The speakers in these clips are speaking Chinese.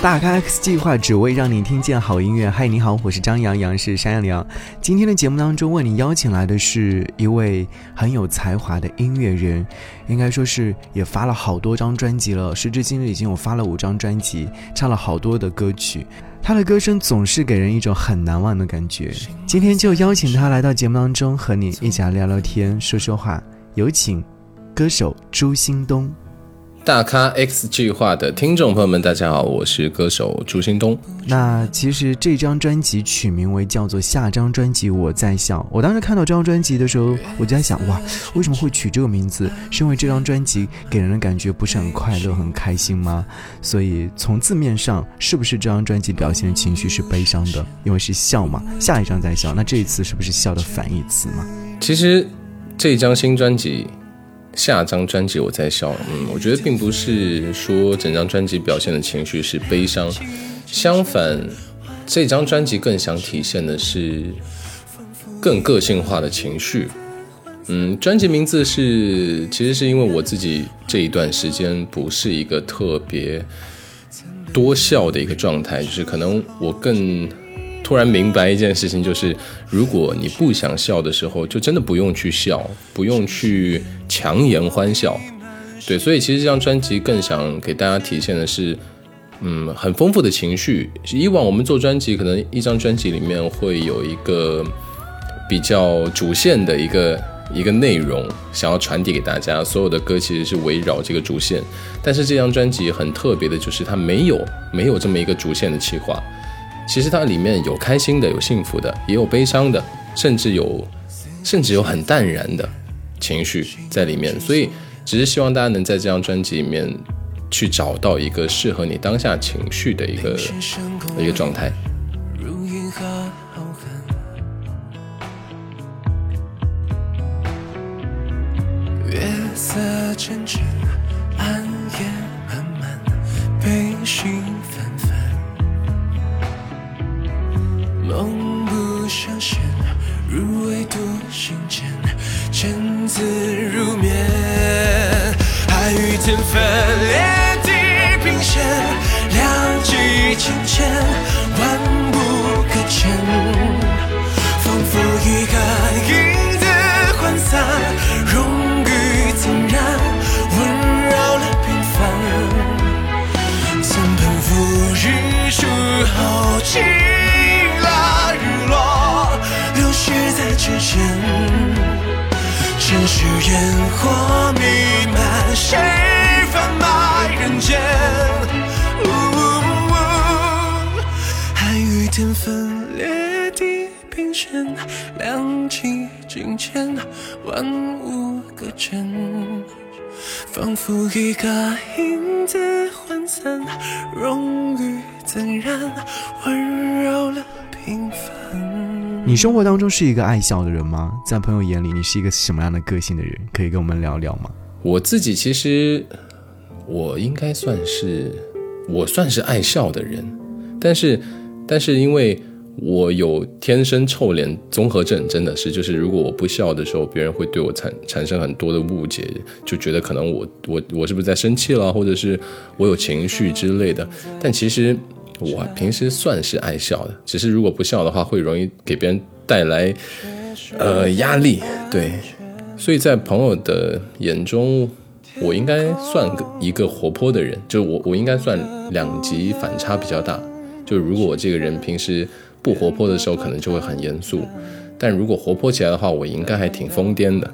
大咖 X 计划只为让你听见好音乐。嗨，你好，我是张阳阳，是山羊羊。今天的节目当中，为你邀请来的是一位很有才华的音乐人，应该说是也发了好多张专辑了，时至今日已经有发了五张专辑，唱了好多的歌曲。他的歌声总是给人一种很难忘的感觉。今天就邀请他来到节目当中，和你一起来聊聊天，说说话。有请歌手朱兴东。大咖 X 计划的听众朋友们，大家好，我是歌手朱新东。那其实这张专辑取名为叫做《下张专辑我在笑》。我当时看到这张专辑的时候，我就在想，哇，为什么会取这个名字？是因为这张专辑给人的感觉不是很快乐、很开心吗？所以从字面上，是不是这张专辑表现的情绪是悲伤的？因为是笑嘛，下一张在笑，那这一次是不是笑的反义词嘛？其实这张新专辑。下张专辑我在笑，嗯，我觉得并不是说整张专辑表现的情绪是悲伤，相反，这张专辑更想体现的是更个性化的情绪。嗯，专辑名字是，其实是因为我自己这一段时间不是一个特别多笑的一个状态，就是可能我更。突然明白一件事情，就是如果你不想笑的时候，就真的不用去笑，不用去强颜欢笑。对，所以其实这张专辑更想给大家体现的是，嗯，很丰富的情绪。以往我们做专辑，可能一张专辑里面会有一个比较主线的一个一个内容，想要传递给大家，所有的歌其实是围绕这个主线。但是这张专辑很特别的，就是它没有没有这么一个主线的企划。其实它里面有开心的，有幸福的，也有悲伤的，甚至有，甚至有很淡然的情绪在里面。所以，只是希望大家能在这张专辑里面去找到一个适合你当下情绪的一个一个状态。月色沉沉，暗夜漫漫，悲喜。梦不相现，入唯独心间见字如面。爱与天分，裂地平线，两极渐渐，万不可牵。是烟火弥漫，谁贩卖人间？爱与天分裂地平线，两极境迁，万物搁浅，仿佛一个影子涣散，融于自然，温柔了。你生活当中是一个爱笑的人吗？在朋友眼里，你是一个什么样的个性的人？可以跟我们聊聊吗？我自己其实，我应该算是，我算是爱笑的人，但是，但是因为我有天生臭脸综合症，真的是，就是如果我不笑的时候，别人会对我产产生很多的误解，就觉得可能我我我是不是在生气了，或者是我有情绪之类的，但其实。我平时算是爱笑的，只是如果不笑的话，会容易给别人带来呃压力。对，所以在朋友的眼中，我应该算一个活泼的人，就我我应该算两极反差比较大。就如果我这个人平时不活泼的时候，可能就会很严肃；但如果活泼起来的话，我应该还挺疯癫的。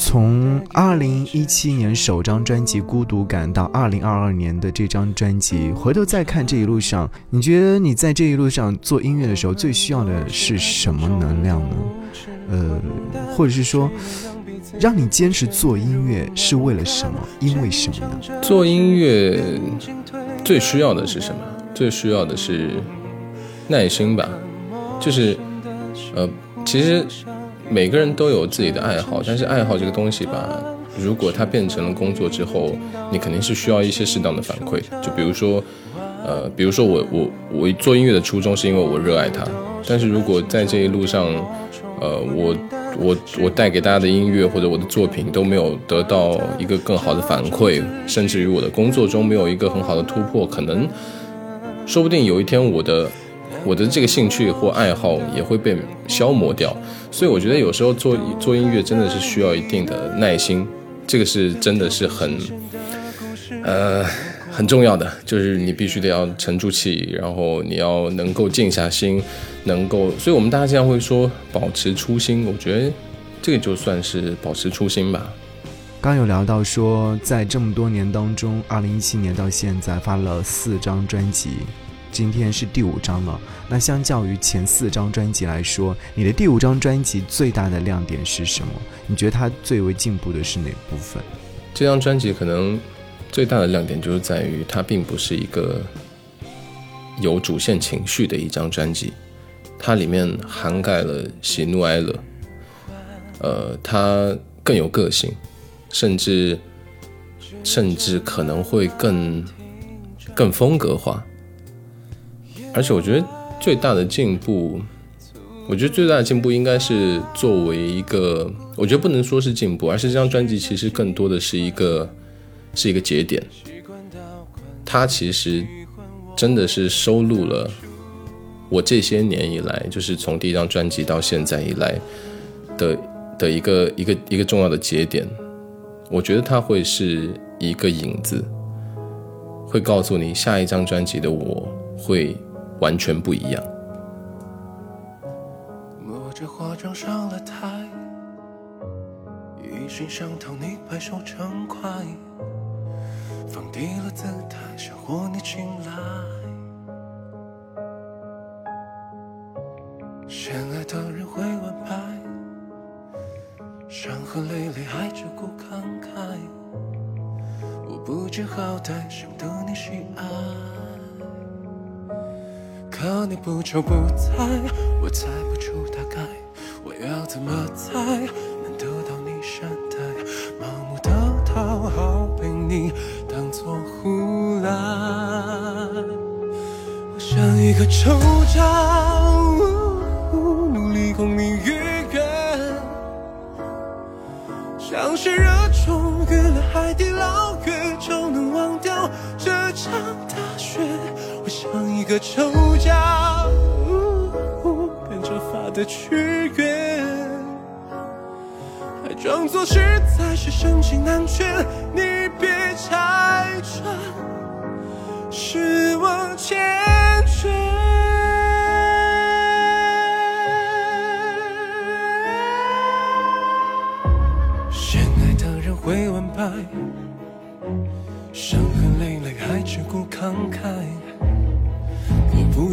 从二零一七年首张专辑《孤独感》到二零二二年的这张专辑，回头再看这一路上，你觉得你在这一路上做音乐的时候，最需要的是什么能量呢？呃，或者是说，让你坚持做音乐是为了什么？因为什么呢？做音乐最需要的是什么？最需要的是耐心吧。就是，呃，其实。每个人都有自己的爱好，但是爱好这个东西吧，如果它变成了工作之后，你肯定是需要一些适当的反馈。就比如说，呃，比如说我我我做音乐的初衷是因为我热爱它，但是如果在这一路上，呃，我我我带给大家的音乐或者我的作品都没有得到一个更好的反馈，甚至于我的工作中没有一个很好的突破，可能说不定有一天我的。我的这个兴趣或爱好也会被消磨掉，所以我觉得有时候做做音乐真的是需要一定的耐心，这个是真的是很，呃，很重要的，就是你必须得要沉住气，然后你要能够静下心，能够，所以我们大家经常会说保持初心，我觉得这个就算是保持初心吧。刚有聊到说，在这么多年当中，二零一七年到现在发了四张专辑。今天是第五张了，那相较于前四张专辑来说，你的第五张专辑最大的亮点是什么？你觉得它最为进步的是哪部分？这张专辑可能最大的亮点就是在于它并不是一个有主线情绪的一张专辑，它里面涵盖了喜怒哀乐，呃，它更有个性，甚至甚至可能会更更风格化。而且我觉得最大的进步，我觉得最大的进步应该是作为一个，我觉得不能说是进步，而是这张专辑其实更多的是一个，是一个节点。它其实真的是收录了我这些年以来，就是从第一张专辑到现在以来的的一个一个一个重要的节点。我觉得它会是一个影子，会告诉你下一张专辑的我会。完全不一样。摸着化妆上了台，一心想讨你拍手称快，放低了姿态想获你青睐。深爱的人会挽拍，伤痕累累还只顾慷慨。我不知好歹，想得你喜爱。可你不就不在，我猜不出大概，我要怎么猜能得到你善待？盲目的讨好被你当作胡来，我像一个丑角，个仇家，变着法的取悦，还装作实在是盛情难却。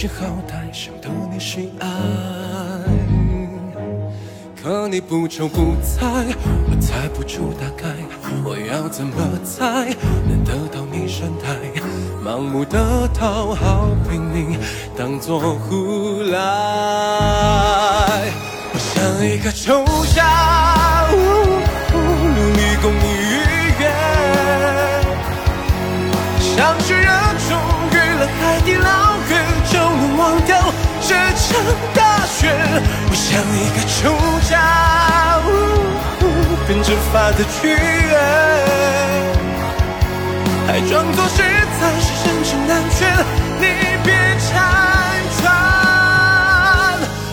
不知好歹，想得你喜爱，可你不瞅不睬，我猜不出大概，我要怎么猜能得到你善待？盲目的讨好被你当作胡来，我像一个丑角，努力供你愉悦，像是热衷于了海底捞。忘掉这场大雪。我像一个丑角，变着法的取悦，还装作实在是深情难全。你别拆穿，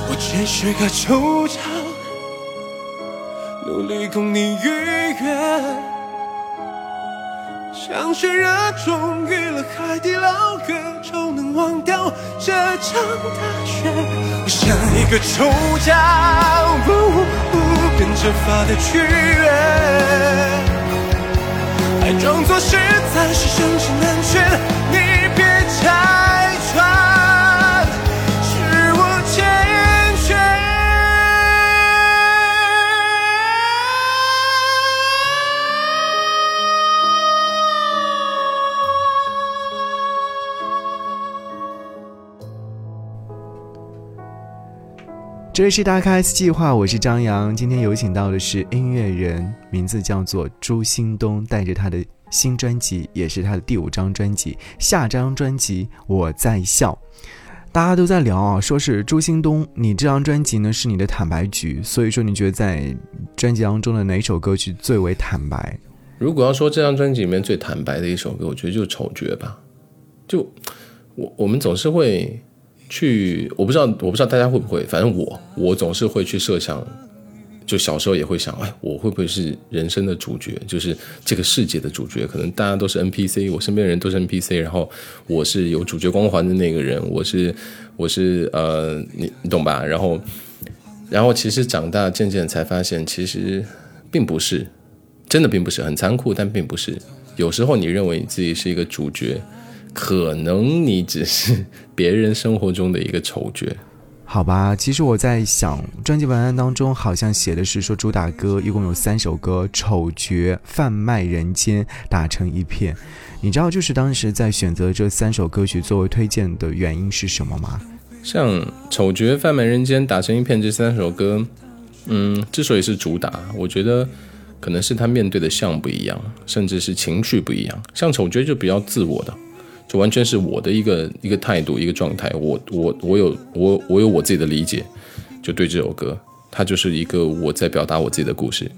我只是个丑角，努力供你愉悦。像是热衷于了海底捞月，就能忘掉这场大雪。我像一个丑角，变着发的取悦，还装作实在是深情这里是大咖 S 计划，我是张扬。今天有请到的是音乐人，名字叫做朱兴东，带着他的新专辑，也是他的第五张专辑，下张专辑《我在笑》。大家都在聊啊，说是朱兴东，你这张专辑呢是你的坦白局，所以说你觉得在专辑当中的哪首歌曲最为坦白？如果要说这张专辑里面最坦白的一首歌，我觉得就是《丑角》吧。就我我们总是会。去，我不知道，我不知道大家会不会，反正我，我总是会去设想，就小时候也会想，哎，我会不会是人生的主角，就是这个世界的主角？可能大家都是 NPC，我身边的人都是 NPC，然后我是有主角光环的那个人，我是，我是，呃，你你懂吧？然后，然后其实长大渐渐才发现，其实并不是，真的并不是很残酷，但并不是。有时候你认为你自己是一个主角。可能你只是别人生活中的一个丑角，好吧？其实我在想，专辑文案当中好像写的是说主打歌一共有三首歌，《丑角》《贩卖人间》打成一片。你知道就是当时在选择这三首歌曲作为推荐的原因是什么吗？像《丑角》《贩卖人间》打成一片这三首歌，嗯，之所以是主打，我觉得可能是他面对的像不一样，甚至是情绪不一样。像《丑角》就比较自我的。完全是我的一个一个态度一个状态，我我我有我我有我自己的理解，就对这首歌，它就是一个我在表达我自己的故事。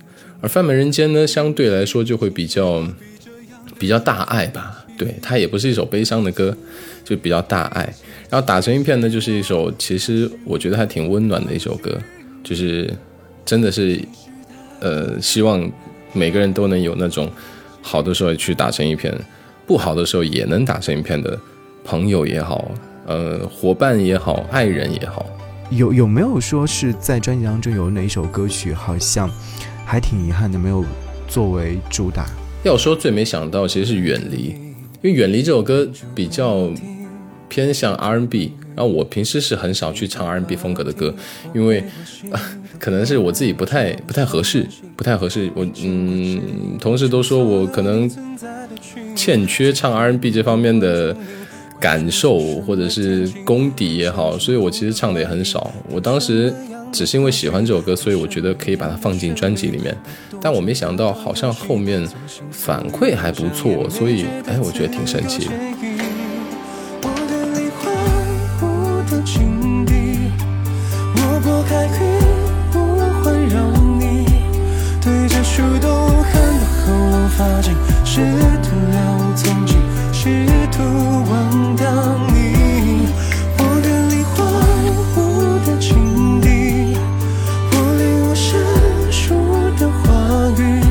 而《贩卖人间》呢，相对来说就会比较比较大爱吧，对，它也不是一首悲伤的歌，就比较大爱。然后打成一片呢，就是一首其实我觉得还挺温暖的一首歌，就是真的是呃，希望每个人都能有那种好的时候去打成一片。不好的时候也能打成一片的朋友也好，呃，伙伴也好，爱人也好，有有没有说是在专辑当中有哪一首歌曲好像还挺遗憾的，没有作为主打？要说最没想到，其实是《远离》，因为《远离》这首歌比较偏向 R&B，然后我平时是很少去唱 R&B 风格的歌，因为 可能是我自己不太不太合适，不太合适。我嗯，同事都说我可能。欠缺唱 R N B 这方面的感受或者是功底也好，所以我其实唱的也很少。我当时只是因为喜欢这首歌，所以我觉得可以把它放进专辑里面。但我没想到，好像后面反馈还不错，所以哎，我觉得挺神奇的。发现。试图聊踪迹，试图忘掉你。我的灵魂，我的情敌，我领悟生疏的话语。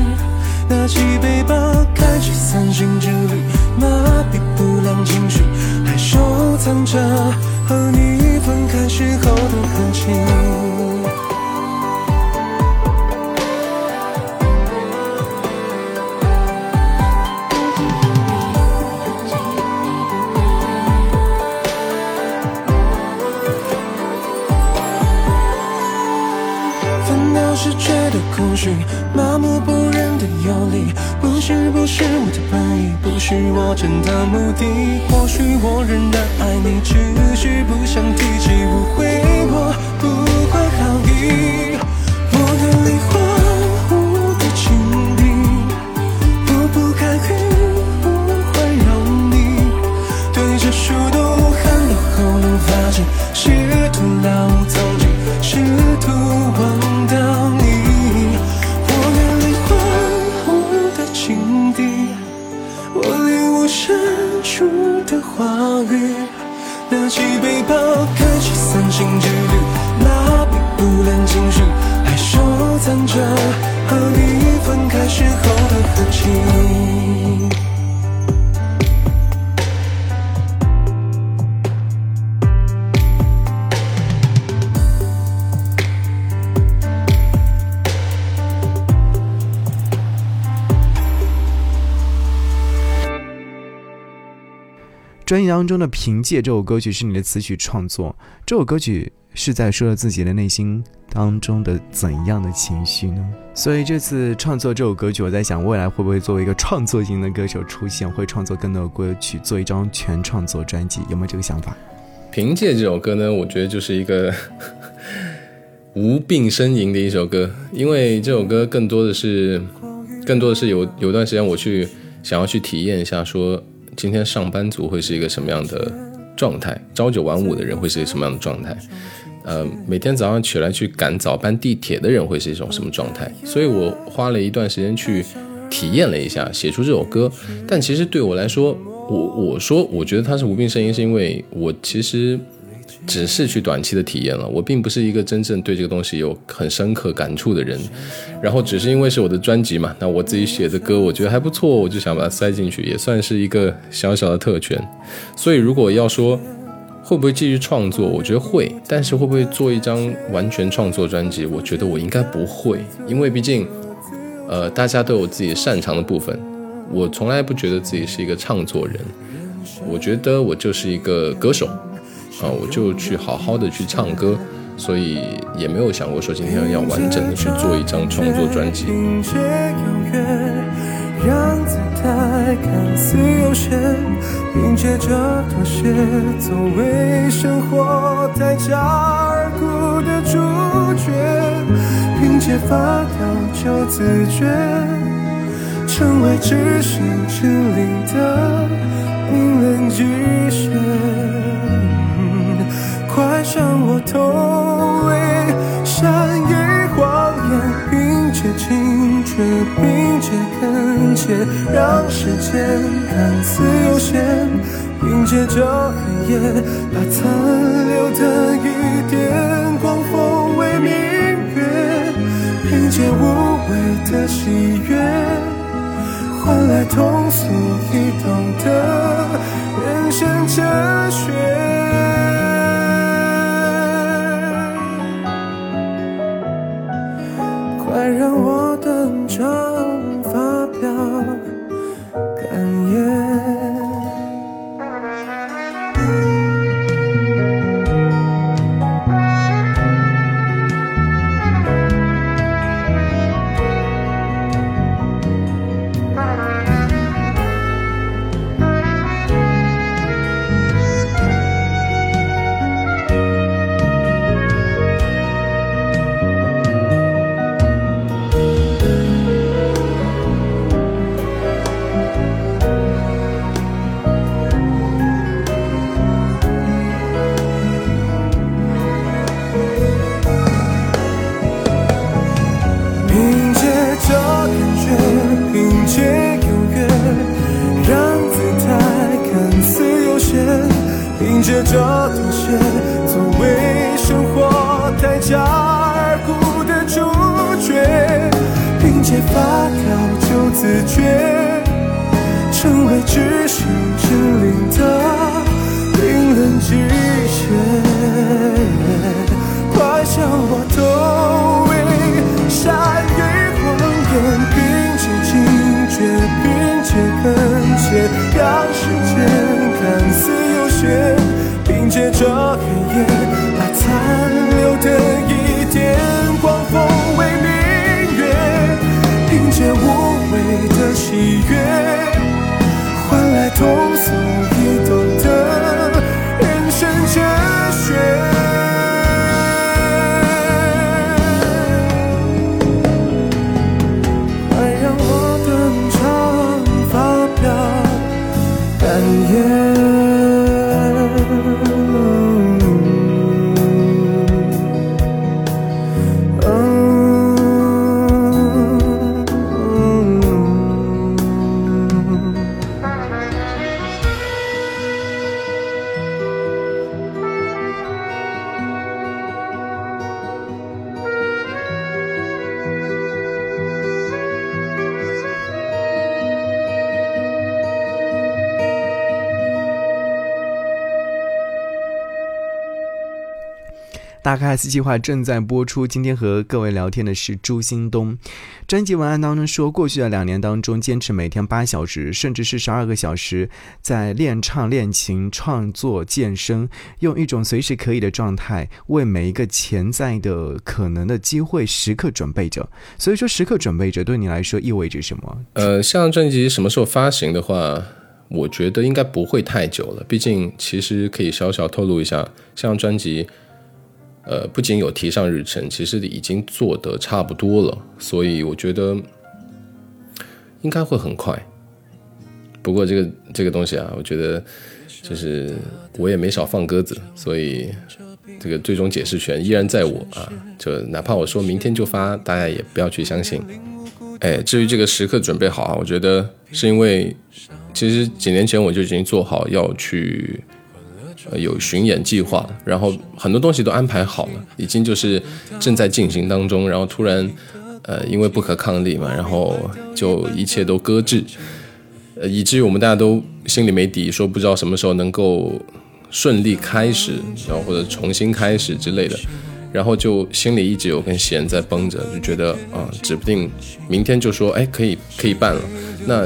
拿起背包，开启三心之旅，麻痹不良情绪，还收藏着和你分开时候的痕迹。真的目的。或许我仍然爱你，只是不想起背包，开启三心之旅，那并不良情绪，还收藏着和你分开时候的痕迹。专辑当中的《凭借》这首歌曲是你的词曲创作，这首歌曲是在说了自己的内心当中的怎样的情绪呢？所以这次创作这首歌曲，我在想未来会不会作为一个创作型的歌手出现，会创作更多的歌曲，做一张全创作专辑，有没有这个想法？《凭借》这首歌呢，我觉得就是一个无病呻吟的一首歌，因为这首歌更多的是，更多的是有有段时间我去想要去体验一下，说今天上班族会是一个什么样的状态，朝九晚五的人会是一个什么样的状态，呃，每天早上起来去赶早班地铁的人会是一种什么状态，所以我花了一段时间去体验了一下，写出这首歌。但其实对我来说，我我说我觉得它是无病呻吟，是因为我其实。只是去短期的体验了，我并不是一个真正对这个东西有很深刻感触的人。然后只是因为是我的专辑嘛，那我自己写的歌我觉得还不错，我就想把它塞进去，也算是一个小小的特权。所以如果要说会不会继续创作，我觉得会，但是会不会做一张完全创作专辑，我觉得我应该不会，因为毕竟，呃，大家都有自己擅长的部分，我从来不觉得自己是一个唱作人，我觉得我就是一个歌手。啊，我就去好好的去唱歌，所以也没有想过说今天要完整的去做一张创作专辑。让姿态看似悠闲，凭借着妥协，作为生活待价而沽的主角，凭借发条就自觉，成为执行指令的冰冷机械。爱上我投喂善意谎言，凭借情却凭借恳切，让时间看似有限，凭借着黑夜，把残留的一点光封为明月，凭借无谓的喜悦，换来通俗易懂的人生哲的妥协，作为生活代价而哭的主角，凭借发条就自觉，成为只身之影的冰冷极限。快向我投奔，善于谎言，并肩警觉，并肩恳切。这一。大开 S 计划正在播出。今天和各位聊天的是朱新东。专辑文案当中说，过去的两年当中，坚持每天八小时，甚至是十二个小时，在练唱、练琴、创作、健身，用一种随时可以的状态，为每一个潜在的可能的机会时刻准备着。所以说，时刻准备着对你来说意味着什么？呃，像专辑什么时候发行的话，我觉得应该不会太久了。毕竟，其实可以小小透露一下，像专辑。呃，不仅有提上日程，其实已经做得差不多了，所以我觉得应该会很快。不过这个这个东西啊，我觉得就是我也没少放鸽子，所以这个最终解释权依然在我啊。就哪怕我说明天就发，大家也不要去相信。哎，至于这个时刻准备好啊，我觉得是因为其实几年前我就已经做好要去。呃，有巡演计划，然后很多东西都安排好了，已经就是正在进行当中。然后突然，呃，因为不可抗力嘛，然后就一切都搁置，呃，以至于我们大家都心里没底，说不知道什么时候能够顺利开始，然后或者重新开始之类的。然后就心里一直有根弦在绷着，就觉得啊，指不定明天就说，哎，可以可以办了，那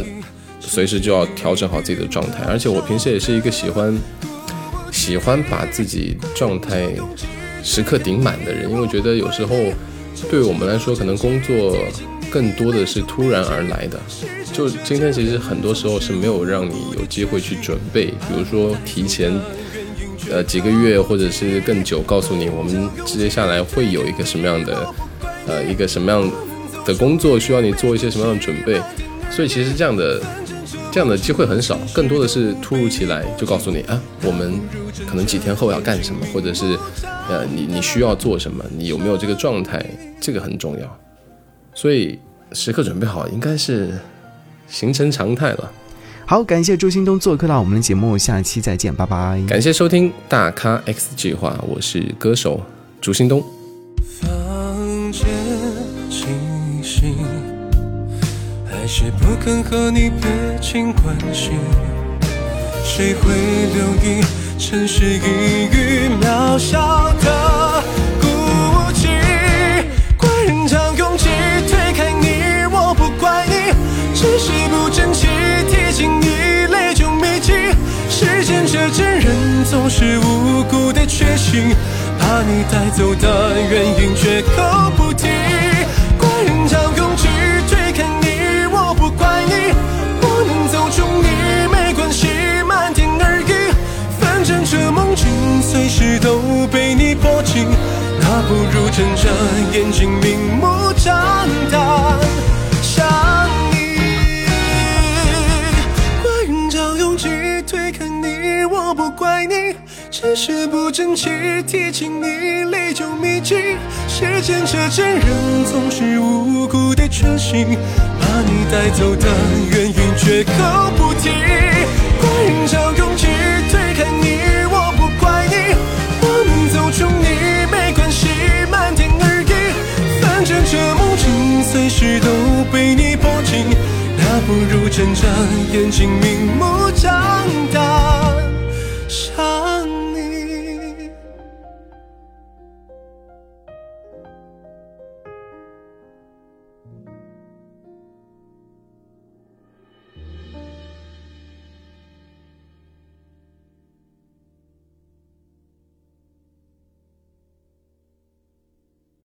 随时就要调整好自己的状态。而且我平时也是一个喜欢。喜欢把自己状态时刻顶满的人，因为我觉得有时候对我们来说，可能工作更多的是突然而来的。就今天其实很多时候是没有让你有机会去准备，比如说提前呃几个月或者是更久，告诉你我们接下来会有一个什么样的呃一个什么样的工作需要你做一些什么样的准备，所以其实这样的。这样的机会很少，更多的是突如其来就告诉你啊，我们可能几天后要干什么，或者是呃，你你需要做什么，你有没有这个状态，这个很重要。所以时刻准备好，应该是形成常态了。好，感谢朱新东做客到我们的节目，下期再见，拜拜。感谢收听大咖 X 计划，我是歌手朱新东。是不肯和你撇清关系，谁会留意城市一隅渺小的孤寂？怪人常拥挤推开你，我不怪你，只是不争气，提醒你泪就密集。时间这贱人总是无辜的缺席，把你带走的原因绝口不提。都被你迫近，那不如睁着眼睛明目张胆想你。怪人找勇气推开你，我不怪你，只是不争气，提醒你泪就密集。时间这贱人总是无辜的缺席，把你带走的原因绝口不提。随时都被你抱紧，那不如睁着眼睛明目张。